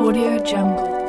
Audio Jungle.